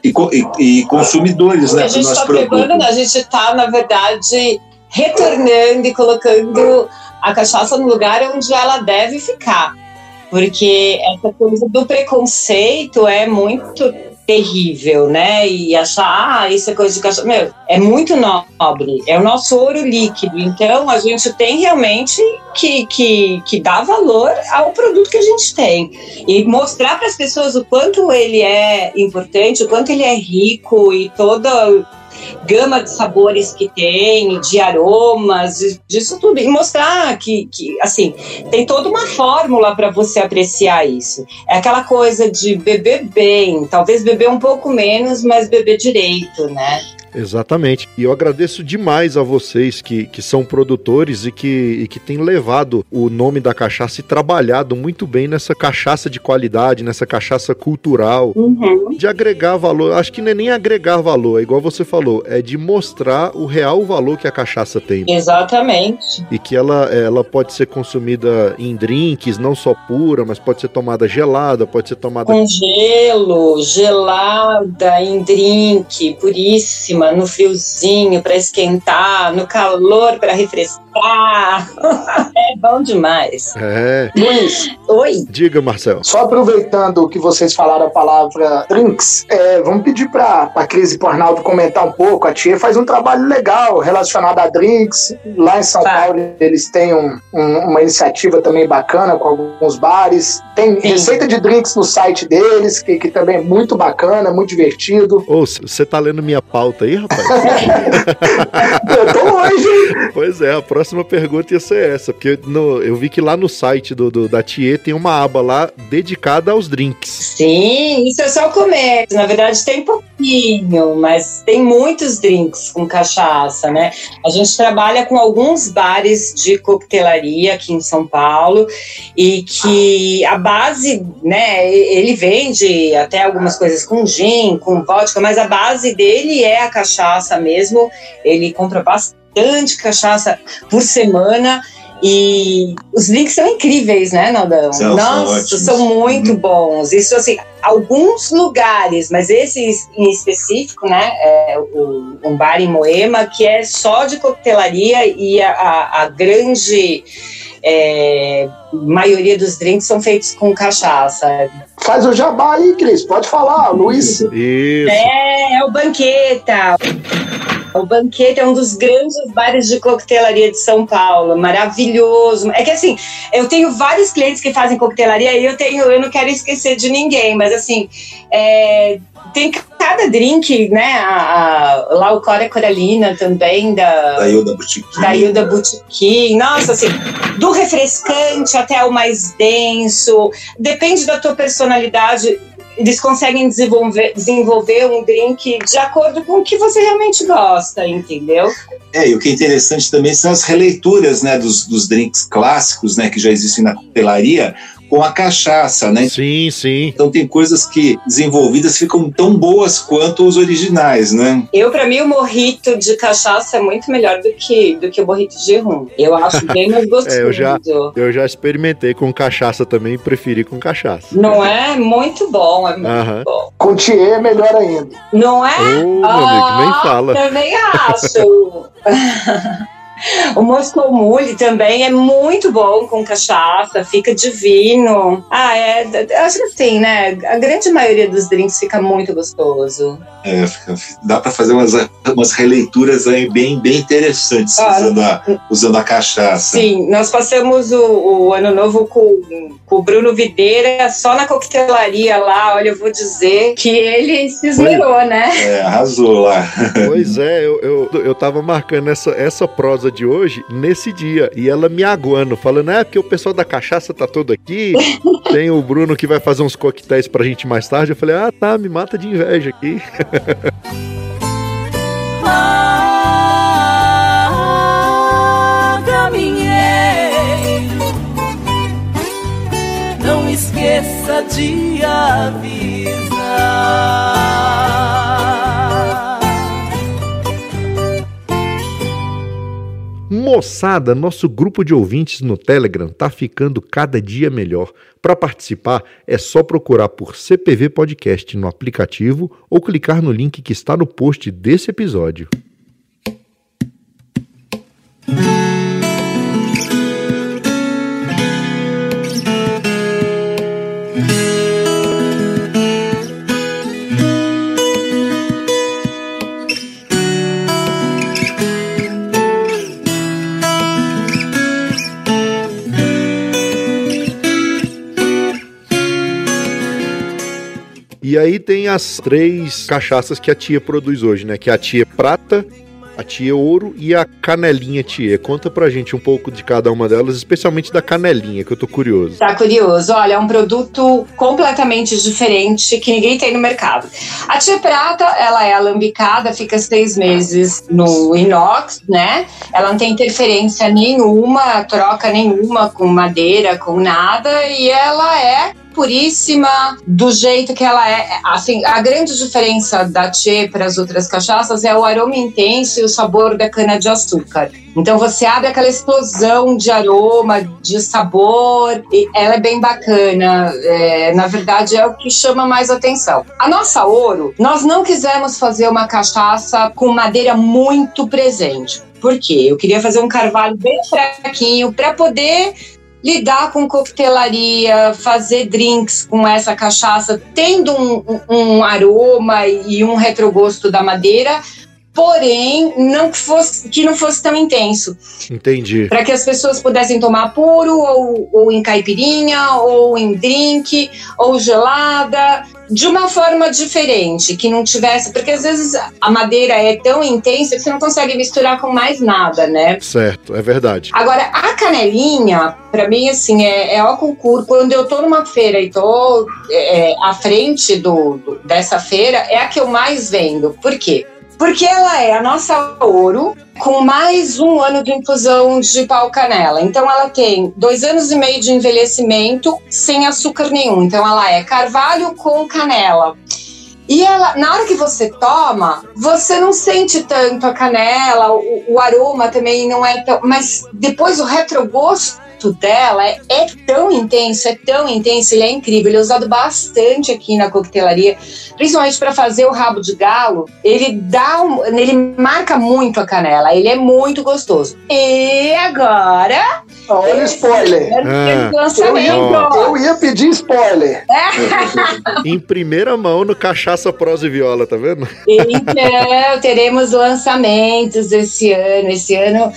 e, e, e consumidores, né? A gente está pegando, a gente está, na verdade, retornando e colocando a cachaça no lugar onde ela deve ficar. Porque essa coisa do preconceito é muito terrível, né? E achar, ah, isso é coisa de cachorro. Meu, é muito nobre, é o nosso ouro líquido. Então, a gente tem realmente que, que, que dar valor ao produto que a gente tem. E mostrar para as pessoas o quanto ele é importante, o quanto ele é rico e toda gama de sabores que tem, de aromas, disso tudo. E mostrar que, que assim, tem toda uma fórmula para você apreciar isso. É aquela coisa de beber bem, talvez beber um pouco menos, mas beber direito, né? Exatamente. E eu agradeço demais a vocês que, que são produtores e que, e que têm levado o nome da cachaça e trabalhado muito bem nessa cachaça de qualidade, nessa cachaça cultural, uhum. de agregar valor. Acho que não é nem agregar valor, é igual você falou, é de mostrar o real valor que a cachaça tem. Exatamente. E que ela, ela pode ser consumida em drinks, não só pura, mas pode ser tomada gelada, pode ser tomada. Com gelo, gelada, em drink, puríssima no friozinho para esquentar, no calor para refrescar. é bom demais. É. Luiz. Oi. Diga, Marcel. Só aproveitando que vocês falaram a palavra drinks, é, vamos pedir para a Cris e para Arnaldo comentar um pouco. A Tia faz um trabalho legal relacionado a drinks. Lá em São tá. Paulo eles têm um, um, uma iniciativa também bacana com alguns bares. Tem Sim. receita de drinks no site deles, que, que também é muito bacana, muito divertido. Ô, você tá lendo minha pauta aí, rapaz? eu tô longe. Pois é, a próxima pergunta ia ser essa, porque no, eu vi que lá no site do, do da Thier tem uma aba lá dedicada aos drinks. Sim, isso é só o começo. Na verdade, tem pouquinho, mas tem muitos drinks com cachaça, né? A gente trabalha com alguns bares de coquetelaria aqui em São Paulo e que a base, né, ele vende até algumas coisas com gin, com vodka, mas a base dele é a cachaça mesmo. Ele compra bastante cachaça por semana. E os links são incríveis, né, Naldão? São, Nossa, são, são muito uhum. bons. Isso, assim, alguns lugares, mas esse em específico, né, é o, um bar em Moema, que é só de coquetelaria e a, a, a grande é, maioria dos drinks são feitos com cachaça. Faz o jabá aí, Cris, pode falar, Luiz. Isso. É, é o Banqueta. O Banquete é um dos grandes bares de coquetelaria de São Paulo, maravilhoso. É que assim, eu tenho vários clientes que fazem coquetelaria e eu tenho, eu não quero esquecer de ninguém, mas assim, é, tem cada drink, né? A, a, lá o Cora Coralina também, da, da Hilda Boutiquim. Da Boutiquim. Nossa, assim, do refrescante até o mais denso. Depende da tua personalidade eles conseguem desenvolver, desenvolver um drink de acordo com o que você realmente gosta, entendeu? É, e o que é interessante também são as releituras né, dos, dos drinks clássicos né, que já existem na coquetelaria, com a cachaça, né? Sim, sim. Então tem coisas que desenvolvidas ficam tão boas quanto os originais, né? Eu, para mim, o morrito de cachaça é muito melhor do que, do que o morrito de rum. Eu acho bem mais gostoso. é, eu, já, eu já experimentei com cachaça também e preferi com cachaça. Não é? Muito bom, é muito bom. Com Thier é melhor ainda. Não é? Ô, oh, amigo, nem fala. Também acho. O Moscow Mule também é muito bom com cachaça, fica divino. Ah, é. Acho que assim, né? A grande maioria dos drinks fica muito gostoso. É, dá para fazer umas, umas releituras aí bem, bem interessantes ah, usando, a, usando a cachaça. Sim, nós passamos o, o ano novo com, com o Bruno Videira só na coquetelaria lá. Olha, eu vou dizer que ele se esmerou, né? É, arrasou lá. Pois é, eu, eu, eu tava marcando essa, essa prosa de hoje nesse dia. E ela me aguando, falando: é porque o pessoal da cachaça tá todo aqui. Tem o Bruno que vai fazer uns coquetéis pra gente mais tarde. Eu falei: ah, tá, me mata de inveja aqui. ah, caminhei. Não esqueça de avisar. Moçada, nosso grupo de ouvintes no Telegram tá ficando cada dia melhor. Para participar, é só procurar por CPV Podcast no aplicativo ou clicar no link que está no post desse episódio. Aí tem as três cachaças que a tia produz hoje, né? Que é a tia prata, a tia ouro e a canelinha tia. Conta pra gente um pouco de cada uma delas, especialmente da canelinha, que eu tô curioso. Tá curioso? Olha, é um produto completamente diferente que ninguém tem no mercado. A tia prata, ela é alambicada, fica seis meses no inox, né? Ela não tem interferência nenhuma, troca nenhuma com madeira, com nada, e ela é puríssima do jeito que ela é. Assim, a grande diferença da Tchê para as outras cachaças é o aroma intenso e o sabor da cana de açúcar. Então você abre aquela explosão de aroma, de sabor, e ela é bem bacana. É, na verdade, é o que chama mais atenção. A nossa ouro, nós não quisemos fazer uma cachaça com madeira muito presente. Por quê? Eu queria fazer um carvalho bem fraquinho para poder lidar com coquetelaria, fazer drinks com essa cachaça, tendo um, um, aroma e um retrogosto da madeira, porém não que, fosse, que não fosse tão intenso. Entendi. Para que as pessoas pudessem tomar puro, ou, ou em caipirinha, ou em drink, ou gelada, de uma forma diferente, que não tivesse. Porque às vezes a madeira é tão intensa que você não consegue misturar com mais nada, né? Certo, é verdade. Agora, a canelinha, para mim, assim, é, é ao concurso. Quando eu tô numa feira e tô é, à frente do, do, dessa feira, é a que eu mais vendo. Por quê? Porque ela é a nossa ouro com mais um ano de infusão de pau canela. Então ela tem dois anos e meio de envelhecimento sem açúcar nenhum. Então ela é carvalho com canela. E ela, na hora que você toma, você não sente tanto a canela, o, o aroma também não é tão. Mas depois o retrogosto dela é, é, tão intenso, é tão intenso, ele é incrível. Ele é usado bastante aqui na coquetelaria, principalmente para fazer o rabo de galo. Ele dá um, ele marca muito a canela, ele é muito gostoso. E agora. Olha o spoiler. Ah, eu, ia, eu ia pedir spoiler. em primeira mão no Cachaça Prosa e Viola, tá vendo? Então, teremos lançamentos esse ano. Esse ano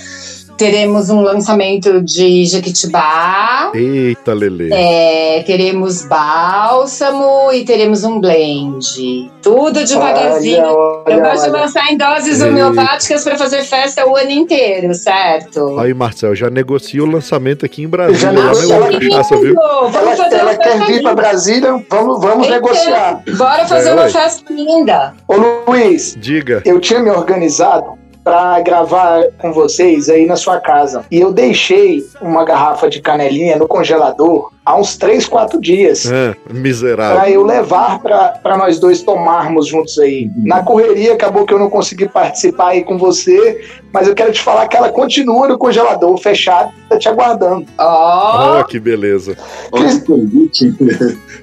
Teremos um lançamento de Jequitibá. Eita, Lele. É, teremos bálsamo e teremos um blend. Tudo devagarzinho. Olha, olha, Eu gosto de lançar em doses Eita. homeopáticas para fazer festa o ano inteiro, certo? Aí, Marcel, já negocia o lançamento aqui em Brasília. Já negocia. Ela, cachaça, viu? Vamos fazer ela, ela quer vir para Brasília, vamos, vamos então, negociar. Bora fazer é, uma festa linda. Ô, Luiz. Diga. Eu tinha me organizado para gravar com vocês aí na sua casa. E eu deixei uma garrafa de canelinha no congelador há uns 3, 4 dias. É, miserável. Pra eu levar para nós dois tomarmos juntos aí. Na correria, acabou que eu não consegui participar aí com você, mas eu quero te falar que ela continua no congelador, fechado, tá te aguardando. Oh, oh que beleza. Cris...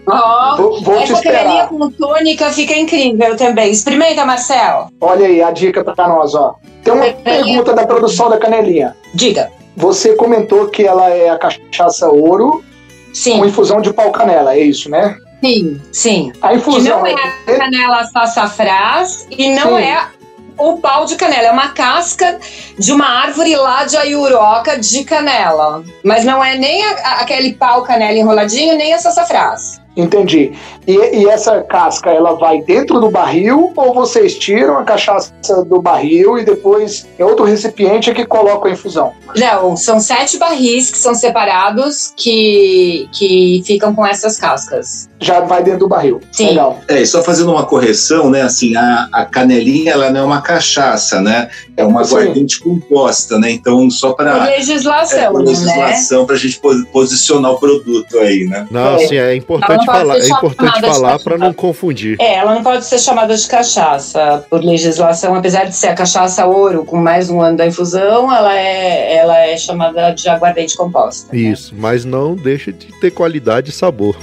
Oh, vou, vou essa canelinha com tônica fica incrível também. Experimenta, Marcel. Olha aí a dica para nós, ó. Tem uma pergunta da produção da canelinha. Diga. Você comentou que ela é a cachaça ouro sim. com infusão de pau canela, é isso, né? Sim, sim. A infusão. Que não é a canela sassafrás e não sim. é o pau de canela. É uma casca de uma árvore lá de Ayuroca de canela. Mas não é nem a, aquele pau canela enroladinho, nem a sassafrás. Entendi. E, e, essa casca, ela vai dentro do barril ou vocês tiram a cachaça do barril e depois é outro recipiente que coloca a infusão? Não, são sete barris que são separados que, que ficam com essas cascas. Já vai dentro do barril. Sim. Legal. É, e só fazendo uma correção, né? Assim, a, a canelinha, ela não é uma cachaça, né? É uma aguardente composta, né? Então, só Por para legislação, é, por né? legislação, para a gente pos- posicionar o produto aí, né? Não, É. assim, é importante falar, é importante falar para não confundir. É, ela não pode ser chamada de cachaça por legislação, apesar de ser a cachaça ouro com mais um ano da infusão, ela é, ela é chamada de aguardente composta. né? Isso, mas não deixa de ter qualidade e sabor.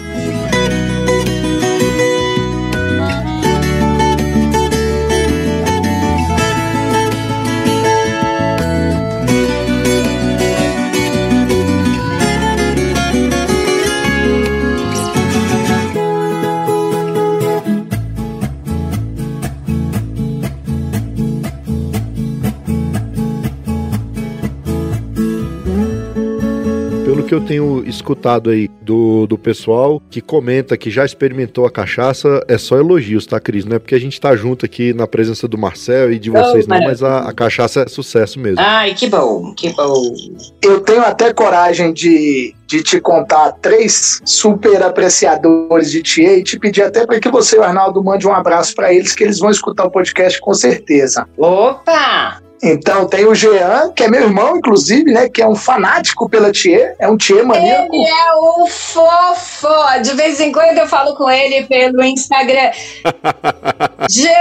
Que eu tenho escutado aí do, do pessoal que comenta que já experimentou a cachaça, é só elogios, tá, Cris? Não é porque a gente tá junto aqui na presença do Marcel e de vocês, Oh, não, mas a, a cachaça é sucesso mesmo. Ai, que bom, que bom. Eu tenho até coragem de, de te contar três super apreciadores de Tia e te pedir até para que você e o Arnaldo mande um abraço para eles, que eles vão escutar o podcast com certeza. Opa! Então tem o Jean, que é meu irmão, inclusive, né? Que é um fanático pela Tia, é um Tia maníaco. Ele é o fofo. De vez em quando eu falo com ele pelo Instagram. Jean,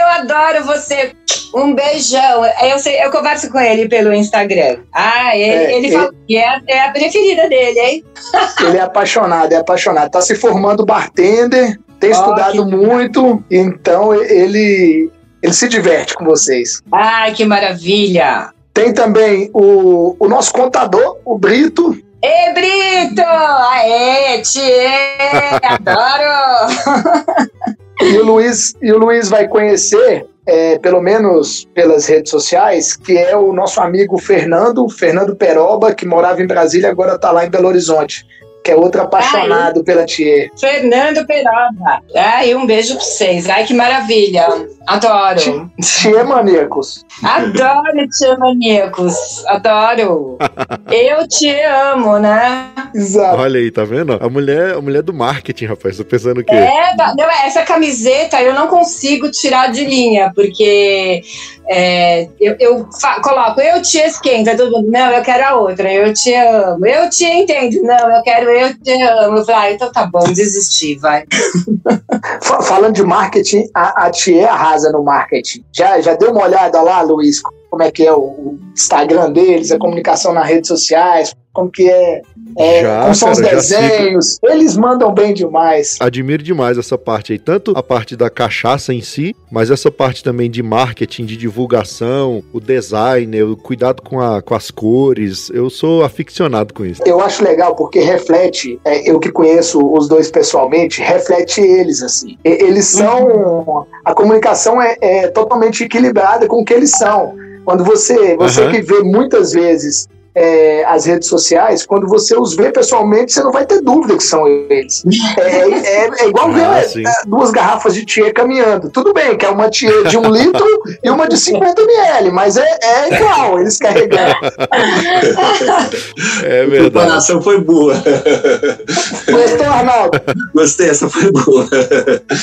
eu adoro você. Um beijão. Eu, sei, eu converso com ele pelo Instagram. Ah, ele, É, ele ele- fala que é, é a preferida dele, hein? Ele é apaixonado, é apaixonado. Tá se formando bartender, tem Ó, estudado muito, então ele, ele se diverte com vocês. Ai, que maravilha. Tem também o, o nosso contador, o Brito. Ê, Brito! Aê, tchê! Adoro! E o Luiz, e o Luiz vai conhecer, é, pelo menos pelas redes sociais, que é o nosso amigo Fernando, Fernando Peroba, que morava em Brasília e agora está lá em Belo Horizonte, que é outro apaixonado pela Tia. Fernando Peroba. Ai, um beijo pra vocês. Ai, que maravilha. Adoro. Tia Maníacos. Adoro Tia Maníacos. Adoro. Eu te amo, né? Exato. Olha aí, tá vendo? A mulher, a mulher do marketing, rapaz. Tô pensando o quê? É, não, essa camiseta eu não consigo tirar de linha, porque é, eu, eu coloco eu te esquenta, todo mundo, não, eu quero a outra, eu te amo, eu te entendo, não, eu quero eu te amo. Eu falo, ah, então tá bom, desisti, vai. Fa- Falando de marketing, a, a Tia arrasa no marketing. Já, já deu uma olhada lá, Luiz, como é que é o, Instagram deles, a comunicação nas redes sociais, como que é, é Já, como são os cara, sigo. desenhos. Eles mandam bem demais. Admiro demais essa parte aí, tanto a parte da cachaça em si, mas essa parte também de marketing, de divulgação, o design, o cuidado com, a, com as cores. Eu sou aficionado com isso. Eu acho legal porque reflete, é, eu que conheço os dois pessoalmente, reflete eles, assim. Eles são. A comunicação é, é totalmente equilibrada com o que eles são. Quando você, você Aham. que vê muitas vezes é, as redes sociais, quando você os vê pessoalmente, você não vai ter dúvida que são eles. É, é- é igual ver Ah, é, sim. duas garrafas de tia caminhando. Tudo bem, que é uma tia de um litro e uma de 50 ml, mas é, é igual eles carregando. É A verdade. comparação foi boa. Gostou, Arnaldo? Gostei, essa foi boa.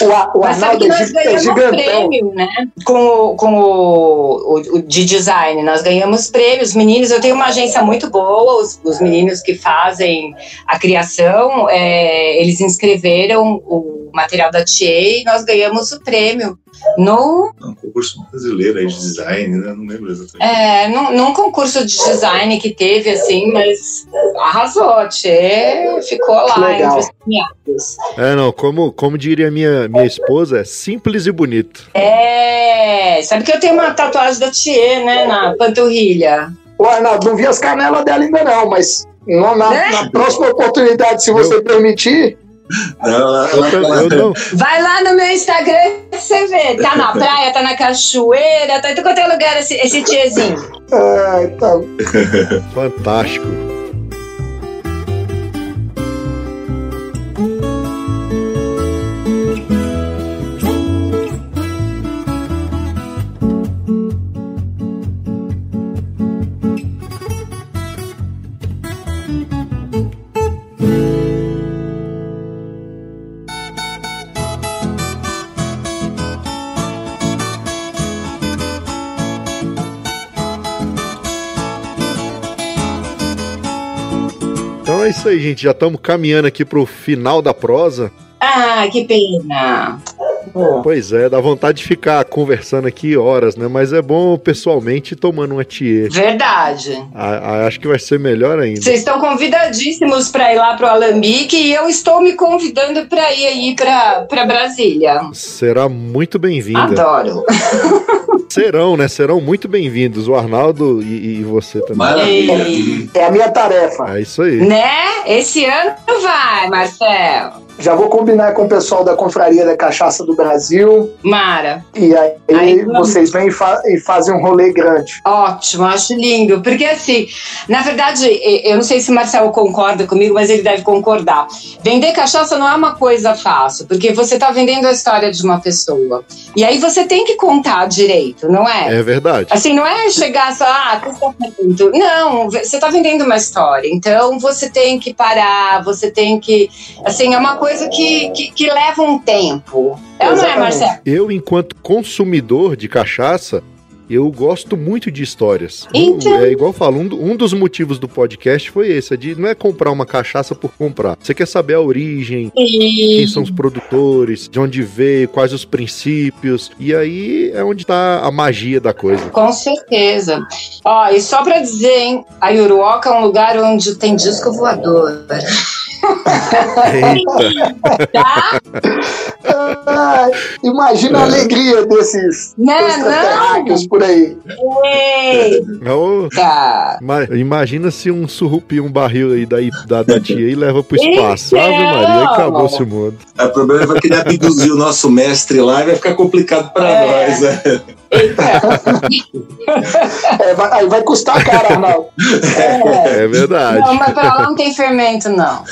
O, A- o Mas sabe Arnaldo que é, é gigantão. prêmio, né? Com, o, com o, o- o de design, nós ganhamos prêmios. Meninos, eu tenho uma agência muito boa, os, os meninos que fazem a criação, é, eles inscreveram o material da Tia e nós ganhamos o prêmio. No, Um concurso brasileiro aí de design, né? Não lembro exatamente. é, num, num concurso de design que teve, assim, mas arrasou. A Tia ficou lá legal. entre os premiados. É, não, como, como diria minha, minha esposa, é simples e bonito. É, sabe que eu tenho uma tatuagem da Tia, né, na panturrilha. Ô, Arnaldo, não vi as canelas dela ainda não, mas no- na, Né? na próxima oportunidade, se você permitir, Não, Eu, tam- ela- eu não, Vai lá no meu Instagram que você vê. Tá na praia, tá na cachoeira, tá em todo quanto é lugar esse, esse tiezinho. ai, tá, fantástico. Então é isso aí, gente. Já estamos caminhando aqui para o final da prosa. Ah, que pena! Pois é, dá vontade de ficar conversando aqui horas, né? Mas é bom pessoalmente tomando uma tiê. Verdade. Ah, ah, acho que vai ser melhor ainda. Vocês estão convidadíssimos para ir lá pro Alambique e eu estou me convidando para ir aí para para Brasília. Será muito bem-vinda. Adoro. Serão, né? Serão muito bem-vindos. O Arnaldo e, e você também. Maravilha. É a minha tarefa. É isso aí. Né? Esse ano vai, Marcelo. Já vou combinar com o pessoal da Confraria da Cachaça do Brasil. Mara. E aí, Aí, vocês vêm e, fa- e fazem um rolê grande. Ótimo, acho lindo. Porque assim, na verdade, eu não sei se o Marcelo concorda comigo, mas ele deve concordar. Vender cachaça não é uma coisa fácil, porque você está vendendo a história de uma pessoa. E aí você tem que contar direito, não é? É verdade. Assim, não é chegar só, ah, custa tanto. Não, você está vendendo uma história. Então você tem que parar, você tem que. Assim, é uma coisa que, que, que leva um tempo. É ou não é. Marcelo? Eu, enquanto consumidor de cachaça, eu gosto muito de histórias. Então- É igual eu falo, um, um dos motivos do podcast foi esse, é de não é comprar uma cachaça por comprar. Você quer saber a origem, quem são os produtores, de onde veio, quais os princípios. E aí é onde tá a magia da coisa. Com certeza. Ó, e só pra dizer, hein, a Iuruoca é um lugar onde tem disco voador. Eita, Tá? Ah, imagina a alegria desses Não, extraterráqueos por aí. não. Eita. ma- imagina se um surrupia um barril aí da, da, da tia e leva pro espaço. Ave Maria, acabou-se o mundo. O problema vai querer abduzir o nosso mestre lá e vai ficar complicado pra É. nós, né? Eita. É, vai, aí vai custar caro, Arnaldo. É. É verdade. Não, mas pra lá não tem fermento, não.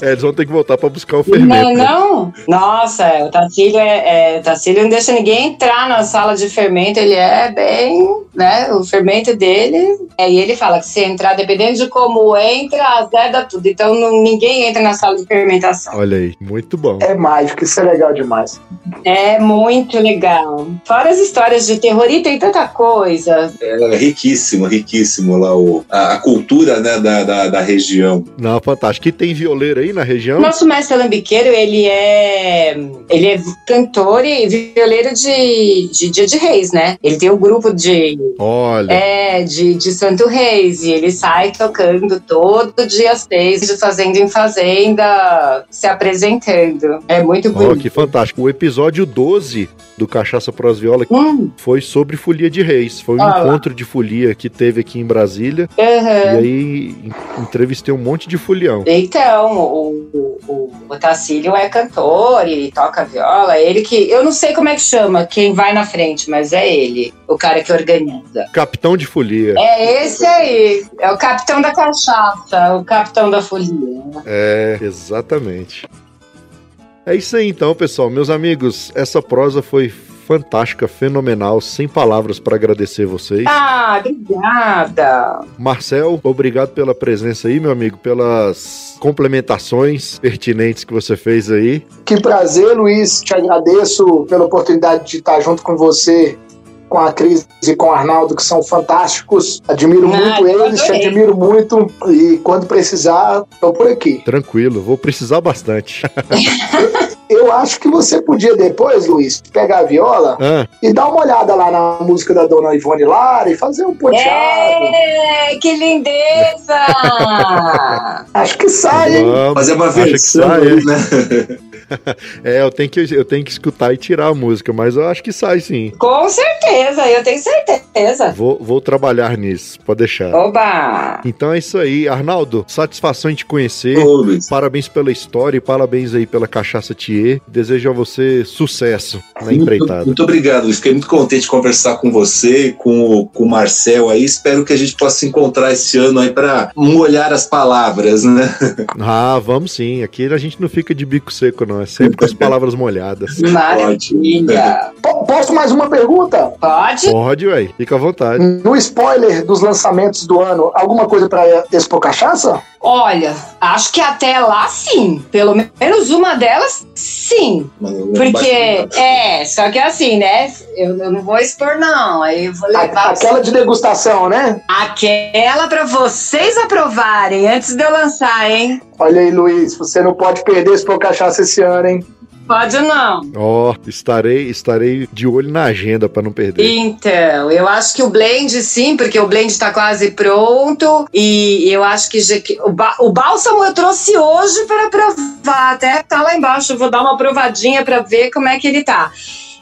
É, eles vão ter que voltar pra buscar o Não, fermento. né? não? Nossa, é, o Tacílio, é, é, o Tacílio não deixa ninguém entrar na sala de fermento, ele é bem, né, o fermento dele, é, e ele fala que se entrar, dependendo de como entra, azeda tudo, então não- ninguém entra na sala de fermentação. Olha aí, muito bom. É mágico, isso é legal demais. É muito legal. Fora as histórias de terror, e tem tanta coisa. É riquíssimo, riquíssimo lá o, a, a cultura né, da, da, da região. Não, fantástico. E tem violeiro aí na região? Nosso mestre alambiqueiro, ele é, ele é cantor e violeiro de, de Dia de Reis, né? Ele tem um grupo de Olha, É, de, de Santo Reis. E ele sai tocando todo dia às seis, de fazenda em fazenda, se apresentando. É muito bonito. que fantástico. O episódio 12 do Cachaça Pros Viola Hum, foi sobre folia de reis. Foi um encontro de folia que teve aqui em Brasília. E aham. aí en- entrevistei um monte de folião. Então, o, o, o, o Tacílio é cantor e toca viola. Ele que. Eu não sei como é que chama quem vai na frente, mas é ele, o cara que organiza. Capitão de folia. É esse aí. É o capitão da cachaça, o capitão da folia. É, exatamente. É isso aí então, pessoal. Meus amigos, essa prosa foi fantástica, fenomenal, sem palavras para agradecer vocês. Ah, obrigada. Marcel, obrigado pela presença aí, meu amigo, pelas complementações pertinentes que você fez aí. Que prazer, Luiz. Te agradeço pela oportunidade de estar junto com você, com a Cris e com o Arnaldo, que são fantásticos. Admiro Ah, muito eles, te admiro muito. E quando precisar, estou por aqui. Tranquilo, vou precisar bastante. Eu acho que você podia depois, Luiz, pegar a viola Ah, e dar uma olhada lá na música da dona Ivone Lara e fazer um ponteado. É, que lindeza! Acho que sai, hein? vamos. Fazer uma versão, né? É, eu tenho, que, eu tenho que escutar e tirar a música, mas eu acho que sai sim. Com certeza, eu tenho certeza. Vou, vou trabalhar nisso, pode deixar. Oba! Então é isso aí. Arnaldo, satisfação em te conhecer. Ô, Luiz. Parabéns pela história e parabéns aí pela Cachaça Thier. Desejo a você sucesso na Muito, empreitada. muito obrigado, Luiz. Fiquei muito contente de conversar com você, com o, com o Marcel aí. Espero que a gente possa se encontrar esse ano aí para molhar as palavras, né? Ah, vamos sim. Aqui a gente não fica de bico seco, não. É sempre com as palavras molhadas. Maravilha! Po- Posso mais uma pergunta? Pode? Pode, ué. Fica à vontade. No spoiler dos lançamentos do ano, alguma coisa para Expo Cachaça? Olha, acho que até lá sim. Pelo menos uma delas, sim. Porque, é, só que assim, né? Eu, eu não vou expor, não. Aí eu vou levar. Aquela de degustação, né? Aquela pra vocês aprovarem antes de eu lançar, hein? Olha aí, Luiz, você não pode perder esse por cachaça esse ano, hein? Pode não. Ó, estarei, estarei de olho na agenda para não perder. Então, eu acho que o blend sim, porque o blend tá quase pronto. E eu acho que o bálsamo eu trouxe hoje para provar. Até tá lá embaixo. Eu vou dar uma provadinha para ver como é que ele tá.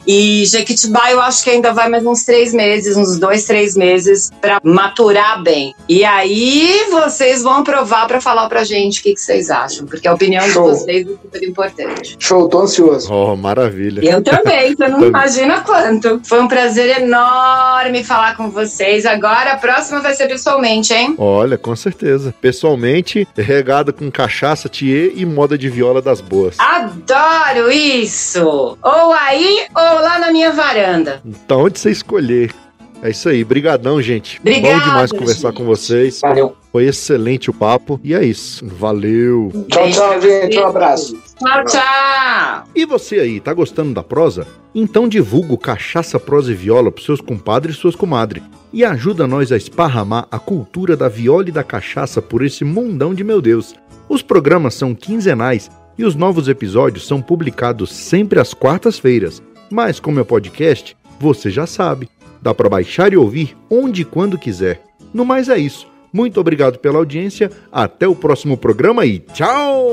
E Jequitibá eu acho que ainda vai mais uns três meses, uns dois, três meses para maturar bem. E aí vocês vão provar para falar pra gente o que, que vocês acham, porque a opinião Show. de vocês é super importante. Show, tô ansioso. Ó, maravilha. Eu também, você não imagina quanto. Foi um prazer enorme falar com vocês. Agora a próxima vai ser pessoalmente, hein? Olha, com certeza. Pessoalmente, regada com cachaça, tiê e moda de viola das boas. Adoro isso! Ou aí, ou lá na minha varanda. Então, onde você escolher. É isso aí. Brigadão, gente. Obrigada, Bom demais conversar gente. com vocês. Valeu. Foi excelente o papo. E é isso. Valeu. Tchau, tchau, gente. Um abraço. Tchau, tchau! E você aí, tá gostando da prosa? Então divulga o Cachaça, Prosa e Viola pros seus compadres e suas comadres. E ajuda nós a esparramar a cultura da viola e da cachaça por esse mundão de meu Deus. Os programas são quinzenais e os novos episódios são publicados sempre às quartas-feiras. Mas como é podcast, você já sabe. Dá para baixar e ouvir onde e quando quiser. No mais é isso. Muito obrigado pela audiência. Até o próximo programa e tchau!